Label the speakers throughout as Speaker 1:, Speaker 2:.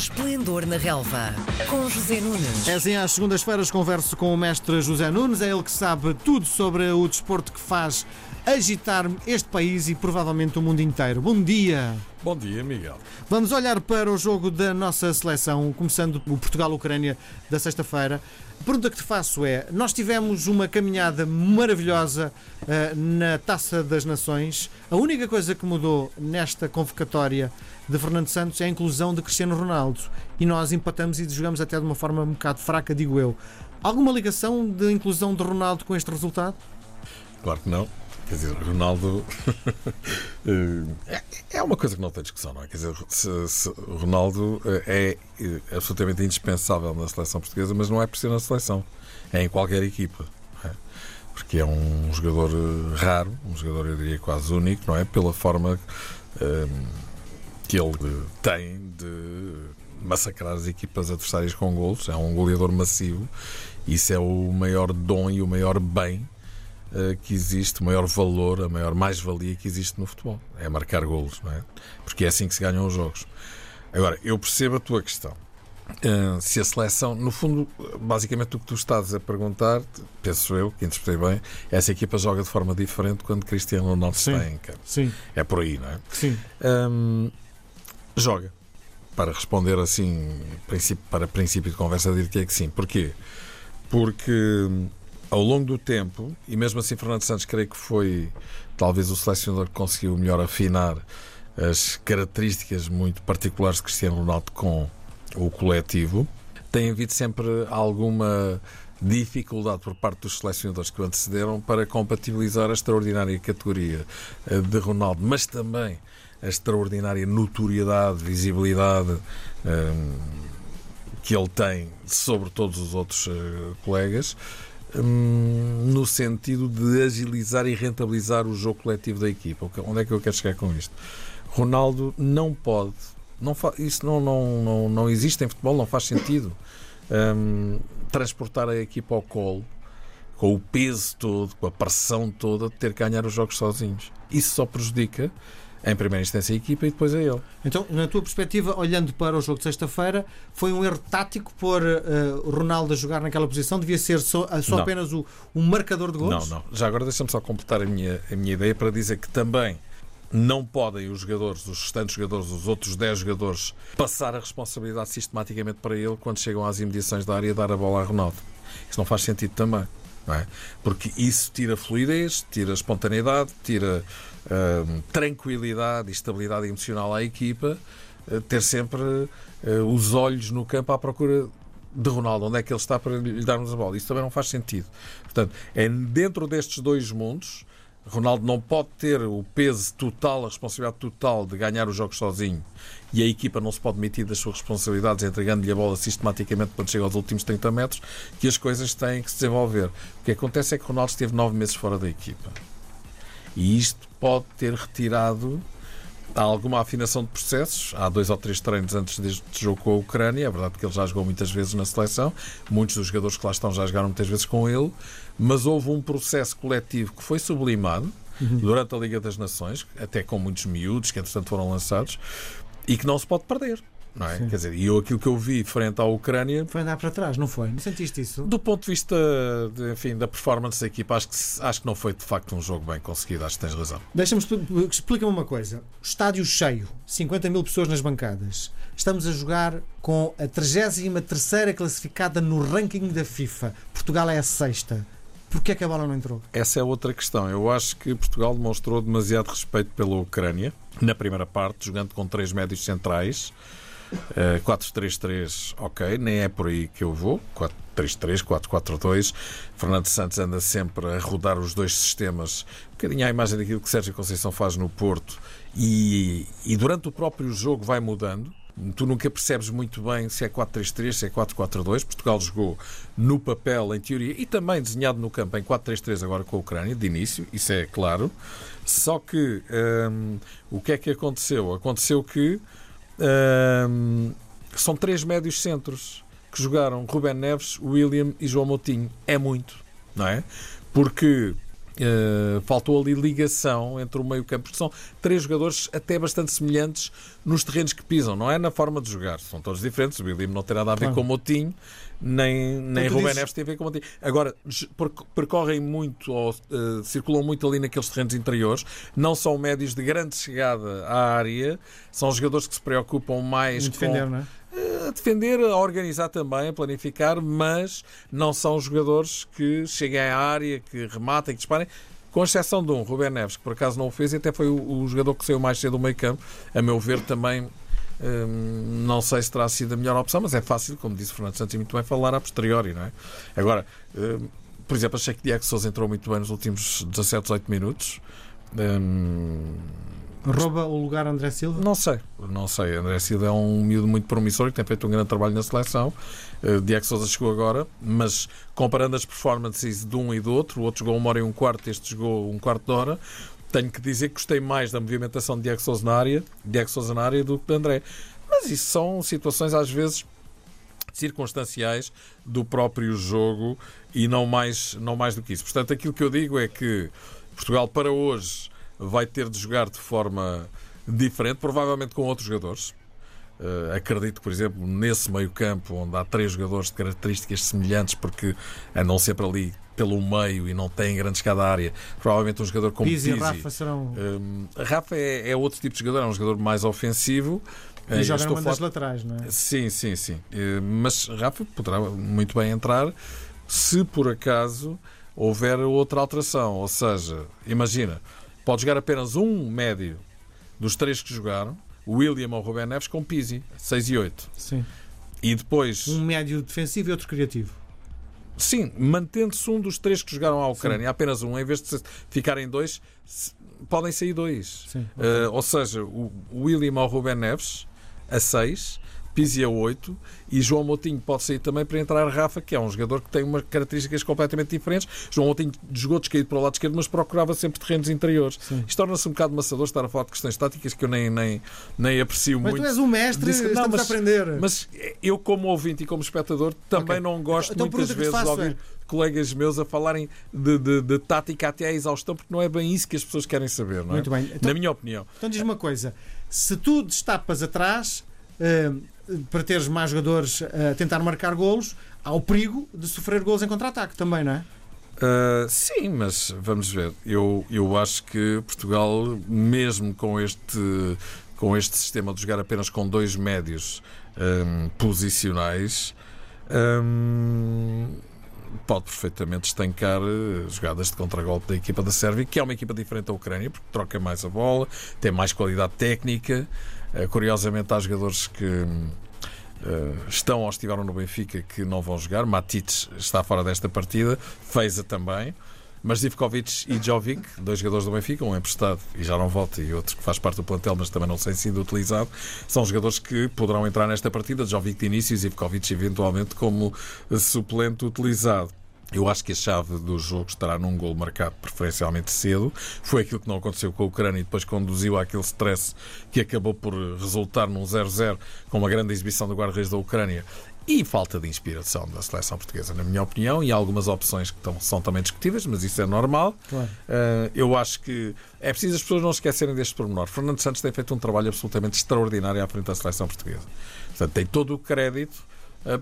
Speaker 1: Esplendor na Relva, com José Nunes.
Speaker 2: É assim, às segundas-feiras converso com o mestre José Nunes, é ele que sabe tudo sobre o desporto que faz agitar este país e provavelmente o mundo inteiro. Bom dia!
Speaker 3: Bom dia, Miguel.
Speaker 2: Vamos olhar para o jogo da nossa seleção, começando o Portugal-Ucrânia da sexta-feira. A pergunta que te faço é: nós tivemos uma caminhada maravilhosa uh, na Taça das Nações. A única coisa que mudou nesta convocatória de Fernando Santos é a inclusão de Cristiano Ronaldo. E nós empatamos e jogamos até de uma forma um bocado fraca, digo eu. Alguma ligação de inclusão de Ronaldo com este resultado?
Speaker 3: Claro que não. Quer dizer, Ronaldo é, é uma coisa que não tem discussão, não é? Quer dizer, se, se Ronaldo é, é absolutamente indispensável na seleção portuguesa, mas não é por ser na seleção, é em qualquer equipa. É? Porque é um jogador raro, um jogador, eu diria, quase único, não é? Pela forma um, que ele tem de massacrar as equipas adversárias com golos, é um goleador massivo, isso é o maior dom e o maior bem que existe, o maior valor, a maior mais-valia que existe no futebol. É marcar golos, não é? Porque é assim que se ganham os jogos. Agora, eu percebo a tua questão. Uh, se a seleção, no fundo, basicamente o que tu estás a perguntar, penso eu, que interpretei bem, é se a equipa joga de forma diferente quando Cristiano Ronaldo sim, está em campo.
Speaker 2: Sim.
Speaker 3: É por aí, não é?
Speaker 2: Sim.
Speaker 3: Um, joga. Para responder assim, para princípio de conversa, diria que sim. Porquê? Porque ao longo do tempo, e mesmo assim Fernando Santos creio que foi talvez o selecionador que conseguiu melhor afinar as características muito particulares de Cristiano Ronaldo com o coletivo, tem havido sempre alguma dificuldade por parte dos selecionadores que o antecederam para compatibilizar a extraordinária categoria eh, de Ronaldo, mas também a extraordinária notoriedade, visibilidade um, que ele tem sobre todos os outros uh, colegas Hum, no sentido de agilizar e rentabilizar o jogo coletivo da equipa. Onde é que eu quero chegar com isto? Ronaldo não pode, não isso não, não, não, não existe em futebol, não faz sentido um, transportar a equipa ao colo com o peso todo, com a pressão toda de ter que ganhar os jogos sozinhos. Isso só prejudica em primeira instância a equipa e depois a ele.
Speaker 2: Então, na tua perspectiva, olhando para o jogo de sexta-feira, foi um erro tático pôr uh, Ronaldo a jogar naquela posição? Devia ser só, eh, só apenas o, um marcador de gols?
Speaker 3: Não, não. Já agora deixa-me só completar a minha, a minha ideia para dizer que também não podem os jogadores, os restantes jogadores, os outros 10 jogadores, passar a responsabilidade sistematicamente para ele quando chegam às imediações da área dar a bola a Ronaldo. Isso não faz sentido também. É? Porque isso tira fluidez, tira espontaneidade, tira tranquilidade e estabilidade emocional à equipa, uh, ter sempre uh, os olhos no campo à procura de Ronaldo, onde é que ele está para lhe darmos a bola. Isso também não faz sentido. Portanto, é dentro destes dois mundos. Ronaldo não pode ter o peso total, a responsabilidade total de ganhar os jogos sozinho e a equipa não se pode demitir das suas responsabilidades entregando-lhe a bola sistematicamente quando chega aos últimos 30 metros, que as coisas têm que se desenvolver. O que acontece é que Ronaldo esteve nove meses fora da equipa. E isto pode ter retirado alguma afinação de processos. Há dois ou três treinos antes deste jogo com a Ucrânia. É verdade que ele já jogou muitas vezes na seleção. Muitos dos jogadores que lá estão já jogaram muitas vezes com ele. Mas houve um processo coletivo que foi sublimado uhum. durante a Liga das Nações, até com muitos miúdos que, entretanto, foram lançados, e que não se pode perder. Não é? Quer dizer, e eu aquilo que eu vi frente à Ucrânia.
Speaker 2: Foi andar para trás, não foi? Não sentiste isso?
Speaker 3: Do ponto de vista de, enfim, da performance da equipa, acho que, acho que não foi de facto um jogo bem conseguido, acho que tens razão.
Speaker 2: Deixa-me explica-me uma coisa. Estádio cheio, 50 mil pessoas nas bancadas. Estamos a jogar com a 33 classificada no ranking da FIFA. Portugal é a sexta. Porquê é que a bola não entrou?
Speaker 3: Essa é outra questão. Eu acho que Portugal demonstrou demasiado respeito pela Ucrânia na primeira parte, jogando com três médios centrais. Uh, eh, 4-3-3, ok, nem é por aí que eu vou. 4-3-3, 4-4-2. Fernando Santos anda sempre a rodar os dois sistemas, um bocadinho à imagem daquilo que Sérgio Conceição faz no Porto, e, e durante o próprio jogo vai mudando. Tu nunca percebes muito bem se é 4-3-3, se é 4-4-2. Portugal jogou no papel, em teoria, e também desenhado no campo em 4-3-3 agora com a Ucrânia, de início, isso é claro. Só que hum, o que é que aconteceu? Aconteceu que são três médios centros que jogaram Ruben Neves, William e João Moutinho. É muito, não é? Porque Uh, faltou ali ligação entre o meio-campo, porque são três jogadores até bastante semelhantes nos terrenos que pisam, não é na forma de jogar, são todos diferentes. O William não tem nada a ver claro. com o Motinho, nem, nem Ruben dizes... Neves tem a ver com o Motinho. Agora, percorrem muito, ou uh, circulam muito ali naqueles terrenos interiores, não são médios de grande chegada à área, são jogadores que se preocupam mais
Speaker 2: em defender,
Speaker 3: com.
Speaker 2: Não é?
Speaker 3: A defender, a organizar também, a planificar, mas não são jogadores que cheguem à área, que rematem, que disparem. Com exceção de um, Rubén Neves, que por acaso não o fez e até foi o, o jogador que saiu mais cedo do meio campo. A meu ver, também hum, não sei se terá sido a melhor opção, mas é fácil, como disse Fernando Santos, muito bem falar a posteriori, não é? Agora, hum, por exemplo, achei que Diego Souza entrou muito bem nos últimos 17, 18 minutos. Hum,
Speaker 2: Rouba o lugar André Silva?
Speaker 3: Não sei, não sei. André Silva é um miúdo muito promissor que tem feito um grande trabalho na seleção. Uh, Diego Souza chegou agora, mas comparando as performances de um e do outro, o outro jogou uma hora e um quarto, este jogou um quarto de hora. Tenho que dizer que gostei mais da movimentação de Diego Souza na área, Diego Souza na área do que de André. Mas isso são situações às vezes circunstanciais do próprio jogo e não mais, não mais do que isso. Portanto, aquilo que eu digo é que Portugal para hoje vai ter de jogar de forma diferente, provavelmente com outros jogadores. Uh, acredito, por exemplo, nesse meio-campo onde há três jogadores de características semelhantes, porque andam sempre ali pelo meio e não têm grande escada área. Provavelmente um jogador como
Speaker 2: Pizzi. Pizzi. Rafa serão.
Speaker 3: Uh, Rafa é, é, outro tipo de jogador, é um jogador mais ofensivo.
Speaker 2: E uh, joga numa das laterais, não é?
Speaker 3: Sim, sim, sim. Uh, mas Rafa poderá muito bem entrar se por acaso houver outra alteração. Ou seja, imagina pode jogar apenas um médio dos três que jogaram, o William ou o Rubén Neves, com Pizzi, 6 e 8.
Speaker 2: Sim.
Speaker 3: E depois.
Speaker 2: Um médio defensivo e outro criativo.
Speaker 3: Sim, mantendo-se um dos três que jogaram à Ucrânia, Sim. apenas um, em vez de ficarem dois, podem sair dois.
Speaker 2: Sim,
Speaker 3: uh, ou seja, o William ou o Rubén Neves a 6 Pizzi a 8 e João Moutinho pode sair também para entrar Rafa, que é um jogador que tem umas características completamente diferentes. João Moutinho jogou descaído para o lado esquerdo, mas procurava sempre terrenos interiores. Sim. Isto torna-se um bocado maçador estar a falar de questões táticas que eu nem, nem, nem aprecio
Speaker 2: mas
Speaker 3: muito.
Speaker 2: Mas tu és um mestre, Disse, não, mas, a aprender.
Speaker 3: Mas eu, como ouvinte e como espectador, também okay. não gosto então, muitas vezes de ouvir. É colegas meus a falarem de, de, de, tática até à exaustão, porque não é bem isso que as pessoas querem saber, não é?
Speaker 2: Muito bem.
Speaker 3: Então, Na minha opinião.
Speaker 2: Então diz uma coisa: se tu destapas atrás, uh, para teres mais jogadores a tentar marcar golos, há o perigo de sofrer golos em contra-ataque também, não é?
Speaker 3: Uh, sim, mas vamos ver. Eu, eu acho que Portugal, mesmo com este, com este sistema de jogar apenas com dois médios um, posicionais, um, pode perfeitamente estancar eh, jogadas de contragolpe da equipa da Sérvia, que é uma equipa diferente da Ucrânia, porque troca mais a bola, tem mais qualidade técnica. Uh, curiosamente, há jogadores que Uh, estão ou estiveram no Benfica que não vão jogar. Matic está fora desta partida, Feiza também. Mas Zivkovic e Jovic, dois jogadores do Benfica, um emprestado e já não volta, e outro que faz parte do plantel, mas também não tem sido utilizado, são jogadores que poderão entrar nesta partida. Jovic de início e Zivkovic, eventualmente, como suplente utilizado. Eu acho que a chave do jogo estará num gol marcado preferencialmente cedo. Foi aquilo que não aconteceu com a Ucrânia e depois conduziu àquele stress que acabou por resultar num 0-0 com uma grande exibição do guarda-redes da Ucrânia e falta de inspiração da seleção portuguesa, na minha opinião, e algumas opções que estão, são também discutíveis, mas isso é normal.
Speaker 2: Claro.
Speaker 3: Uh, eu acho que é preciso as pessoas não esquecerem deste pormenor. Fernando Santos tem feito um trabalho absolutamente extraordinário à frente da seleção portuguesa. Portanto, tem todo o crédito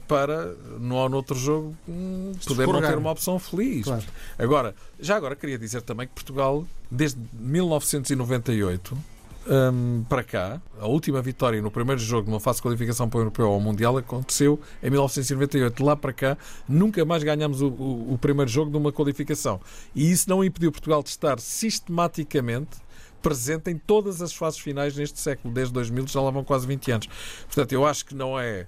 Speaker 3: para, no, outro jogo, um, poder não ter uma opção feliz.
Speaker 2: Claro.
Speaker 3: Agora, já agora queria dizer também que Portugal, desde 1998, um, para cá, a última vitória no primeiro jogo de uma fase de qualificação para o Europeu ao Mundial aconteceu em 1998. De lá para cá, nunca mais ganhamos o, o, o primeiro jogo de uma qualificação. E isso não impediu Portugal de estar sistematicamente presente em todas as fases finais neste século, desde 2000, já lá vão quase 20 anos. Portanto, eu acho que não é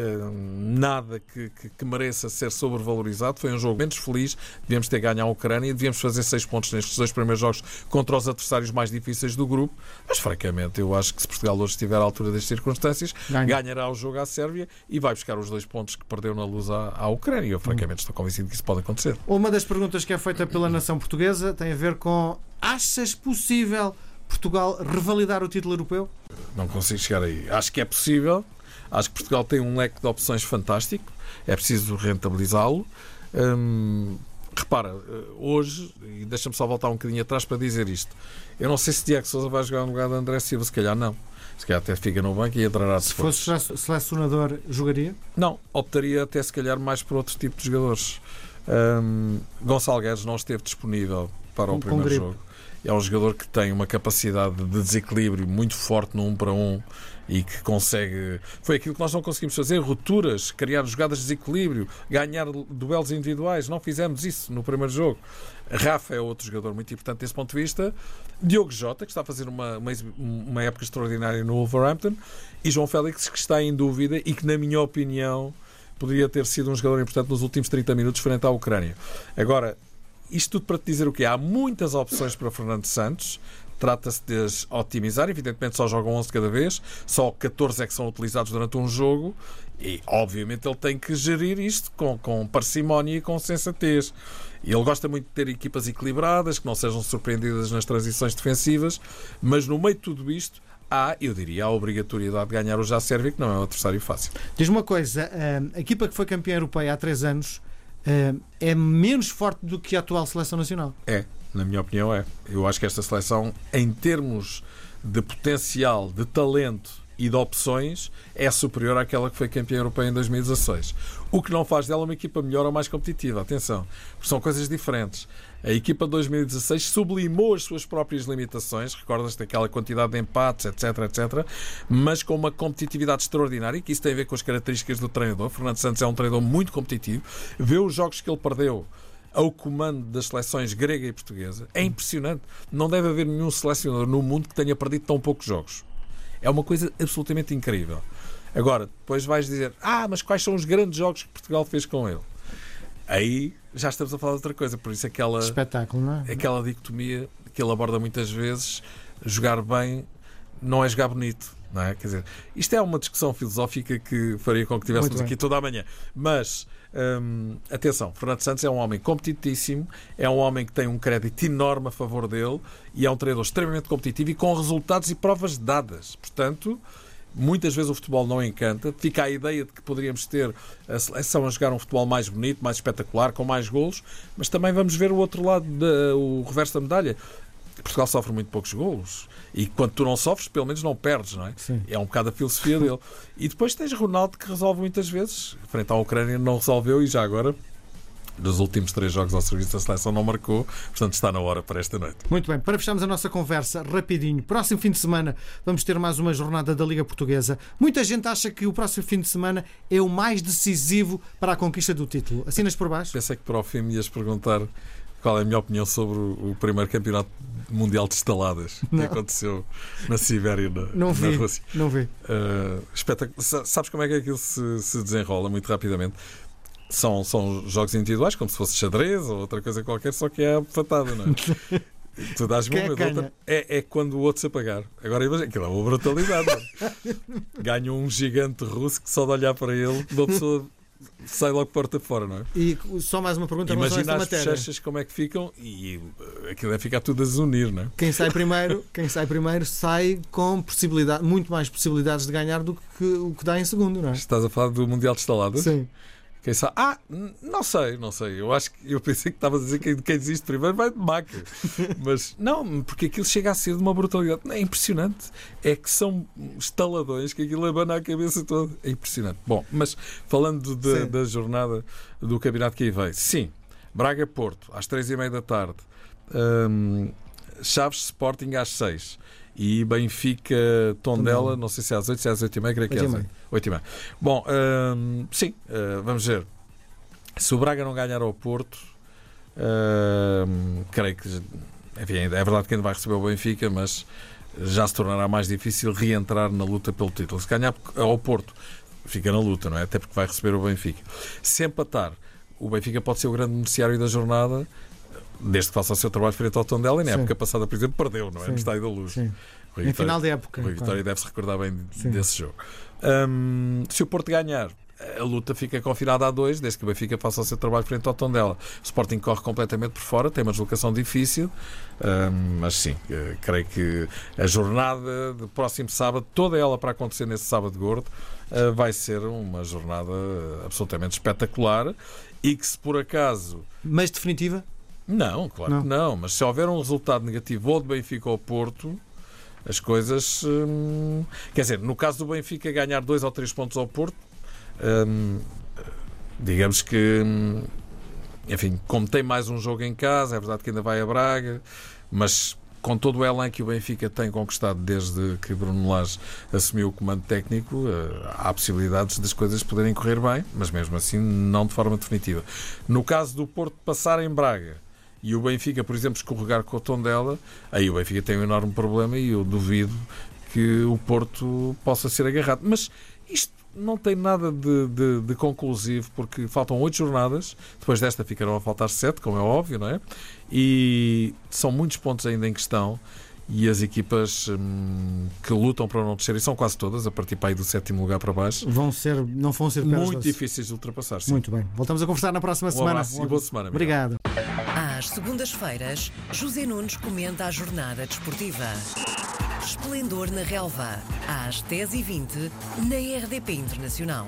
Speaker 3: nada que, que, que, mereça ser sobrevalorizado. Foi um jogo menos feliz. Devíamos ter ganho a Ucrânia. Devíamos fazer seis pontos nestes dois primeiros jogos contra os adversários mais difíceis do grupo. Mas, francamente, eu acho que se Portugal hoje estiver à altura das circunstâncias, Ganha. ganhará o jogo à Sérvia e vai buscar os dois pontos que perdeu na luz à, à Ucrânia. Eu, francamente, estou convencido que isso pode acontecer.
Speaker 2: Uma das perguntas que é feita pela nação portuguesa tem a ver com: achas possível Portugal revalidar o título europeu?
Speaker 3: Não consigo chegar aí. Acho que é possível Acho que Portugal tem um leque de opções fantástico, é preciso rentabilizá-lo. Hum, repara, eh, hoje, e deixa-me só voltar um bocadinho atrás para dizer isto, eu não sei se Diego Souza vai jogar no lugar de André Silva, se calhar não. Se calhar até fica no banco e entrará
Speaker 2: Se
Speaker 3: depois.
Speaker 2: fosse selecionador, jogaria?
Speaker 3: Não, optaria até se calhar mais por outro tipo de jogadores. Hum, Gonçalo Guedes não esteve disponível para o primeiro jogo. É um jogador que tem uma capacidade de desequilíbrio muito forte no 1 para 1 e que consegue. Foi aquilo que nós não conseguimos fazer: rupturas, criar jogadas de desequilíbrio, ganhar duelos individuais. Não fizemos isso no primeiro jogo. Rafa é outro jogador muito importante desse ponto de vista. Diogo Jota, que está a fazer uma, uma, uma época extraordinária no Wolverhampton. E João Félix, que está em dúvida e que, na minha opinião, poderia ter sido um jogador importante nos últimos 30 minutos frente à Ucrânia. Agora, isto tudo para te dizer o quê? Há muitas opções para Fernando Santos. Trata-se de as otimizar. Evidentemente, só jogam 11 de cada vez. Só 14 é que são utilizados durante um jogo. E, obviamente, ele tem que gerir isto com, com parcimónia e com sensatez. Ele gosta muito de ter equipas equilibradas, que não sejam surpreendidas nas transições defensivas. Mas, no meio de tudo isto, há, eu diria, a obrigatoriedade de ganhar o já Sérvia, que não é um adversário fácil.
Speaker 2: Diz uma coisa: a equipa que foi campeã europeia há três anos eh, é menos forte do que a atual seleção nacional.
Speaker 3: É, na minha opinião é. Eu acho que esta seleção, em termos de potencial, de talento e de opções, é superior àquela que foi campeã europeia em 2016. O que não faz dela uma equipa melhor ou mais competitiva. Atenção, porque são coisas diferentes. A equipa de 2016 sublimou as suas próprias limitações, recordas-te daquela quantidade de empates, etc, etc, mas com uma competitividade extraordinária, que isso tem a ver com as características do treinador. Fernando Santos é um treinador muito competitivo. Vê os jogos que ele perdeu ao comando das seleções grega e portuguesa é impressionante. Não deve haver nenhum selecionador no mundo que tenha perdido tão poucos jogos. É uma coisa absolutamente incrível. Agora, depois vais dizer: Ah, mas quais são os grandes jogos que Portugal fez com ele? Aí já estamos a falar de outra coisa. Por isso, aquela,
Speaker 2: Espetáculo, não é?
Speaker 3: aquela dicotomia que ele aborda muitas vezes: jogar bem não é jogar bonito. Não é? Quer dizer, isto é uma discussão filosófica que faria com que tivéssemos aqui toda a manhã. Mas, hum, atenção, Fernando Santos é um homem competitíssimo, é um homem que tem um crédito enorme a favor dele e é um treinador extremamente competitivo e com resultados e provas dadas. Portanto, muitas vezes o futebol não encanta. Fica a ideia de que poderíamos ter a seleção a jogar um futebol mais bonito, mais espetacular, com mais golos, mas também vamos ver o outro lado, da- o reverso da medalha. Portugal sofre muito poucos golos e quando tu não sofres, pelo menos não perdes, não é?
Speaker 2: Sim.
Speaker 3: É um bocado a filosofia dele. E depois tens Ronaldo que resolve muitas vezes. Frente à Ucrânia não resolveu e já agora, dos últimos três jogos ao serviço da seleção, não marcou. Portanto, está na hora para esta noite.
Speaker 2: Muito bem, para fecharmos a nossa conversa rapidinho, próximo fim de semana vamos ter mais uma jornada da Liga Portuguesa. Muita gente acha que o próximo fim de semana é o mais decisivo para a conquista do título. Assinas por baixo?
Speaker 3: Pensei que para o fim me ias perguntar qual é a minha opinião sobre o primeiro campeonato mundial de estaladas que
Speaker 2: Não.
Speaker 3: aconteceu na Sibéria, na,
Speaker 2: Não
Speaker 3: na
Speaker 2: vi,
Speaker 3: Rússia.
Speaker 2: não vi.
Speaker 3: Uh, Sabes como é que aquilo se, se desenrola muito rapidamente? São, são jogos individuais, como se fosse xadrez ou outra coisa qualquer, só que é a fatada, não é? tu
Speaker 2: Quem é
Speaker 3: uma e outra. É, é quando o outro se apagar. Agora imagina, aquilo é uma brutalidade. é? Ganha um gigante russo que só de olhar para ele, uma pessoa sai logo porta fora, não é?
Speaker 2: E só mais uma pergunta
Speaker 3: Imagina as
Speaker 2: matéria.
Speaker 3: bochechas como é que ficam e uh, aquilo é ficar tudo a desunir, não é?
Speaker 2: Quem sai primeiro, quem sai primeiro sai com possibilidade, muito mais possibilidades de ganhar do que o que dá em segundo, não é?
Speaker 3: Estás a falar do Mundial de Estaladas?
Speaker 2: Sim.
Speaker 3: Quem sabe? Ah, não sei, não sei. Eu acho que eu pensei que estavas a dizer que quem desiste primeiro vai de maca. Mas não, porque aquilo chega a ser de uma brutalidade. É impressionante. É que são estaladões que aquilo abana a cabeça toda. É impressionante. Bom, mas falando de- da jornada do campeonato que aí veio, sim, Braga Porto, às três e meia da tarde, hum, Chaves Sporting às seis. E Benfica Tondela, não sei se é às 8, se é às 8 e meia, creio que é às
Speaker 2: meia.
Speaker 3: 8 e meia. Bom, hum, sim, uh, vamos ver. Se o Braga não ganhar ao Porto, hum, creio que. Enfim, é verdade que ainda vai receber o Benfica, mas já se tornará mais difícil reentrar na luta pelo título. Se ganhar ao Porto, fica na luta, não é? Até porque vai receber o Benfica. Se empatar, o Benfica pode ser o grande beneficiário da jornada, desde que faça o seu trabalho frente ao Tondela. E na
Speaker 2: Sim.
Speaker 3: época passada, por exemplo, perdeu, não é?
Speaker 2: Sim.
Speaker 3: No Estádio da Luz.
Speaker 2: Sim.
Speaker 3: Vitória-
Speaker 2: final de época.
Speaker 3: Rui
Speaker 2: claro.
Speaker 3: Vitória deve-se recordar bem
Speaker 2: Sim.
Speaker 3: desse jogo. Hum, se o Porto ganhar, a luta fica confinada a dois, desde que o Benfica faça o seu trabalho frente ao Tondela. O Sporting corre completamente por fora, tem uma deslocação difícil, hum, mas sim, eh, creio que a jornada do próximo sábado, toda ela para acontecer nesse sábado gordo, eh, vai ser uma jornada absolutamente espetacular e que se por acaso
Speaker 2: Mas definitiva?
Speaker 3: Não, claro
Speaker 2: Não.
Speaker 3: que não. Mas se houver um resultado negativo ou de Benfica ou Porto, as coisas. hum, quer dizer, no caso do Benfica ganhar dois ou três pontos ao Porto, hum, digamos que. hum, enfim, como tem mais um jogo em casa, é verdade que ainda vai a Braga, mas com todo o elan que o Benfica tem conquistado desde que Bruno Lage assumiu o comando técnico, eh, há possibilidades das coisas poderem correr bem, mas mesmo assim não de forma definitiva. No caso do Porto passar em Braga e o Benfica, por exemplo, escorregar com o Tondela, aí o Benfica tem um enorme problema e eu duvido que o Porto possa ser agarrado. Mas isto não tem nada de, de- de conclusivo, porque faltam oito jornadas, depois desta ficarão a faltar sete, como é óbvio, não é? E são muitos pontos ainda em questão. E as equipas hum, que lutam para não descer, e são quase todas, a partir para aí do sétimo lugar para baixo,
Speaker 2: Vão ser, não vão ser
Speaker 3: muito difíceis de ultrapassar. sim.
Speaker 2: Muito bem. Voltamos a conversar na próxima
Speaker 3: Um
Speaker 2: semana.
Speaker 3: abraço e boa semana.
Speaker 2: Obrigado.
Speaker 1: Às segundas-feiras, José Nunes comenta a jornada desportiva. Esplendor na relva, às 10h20, na RDP Internacional.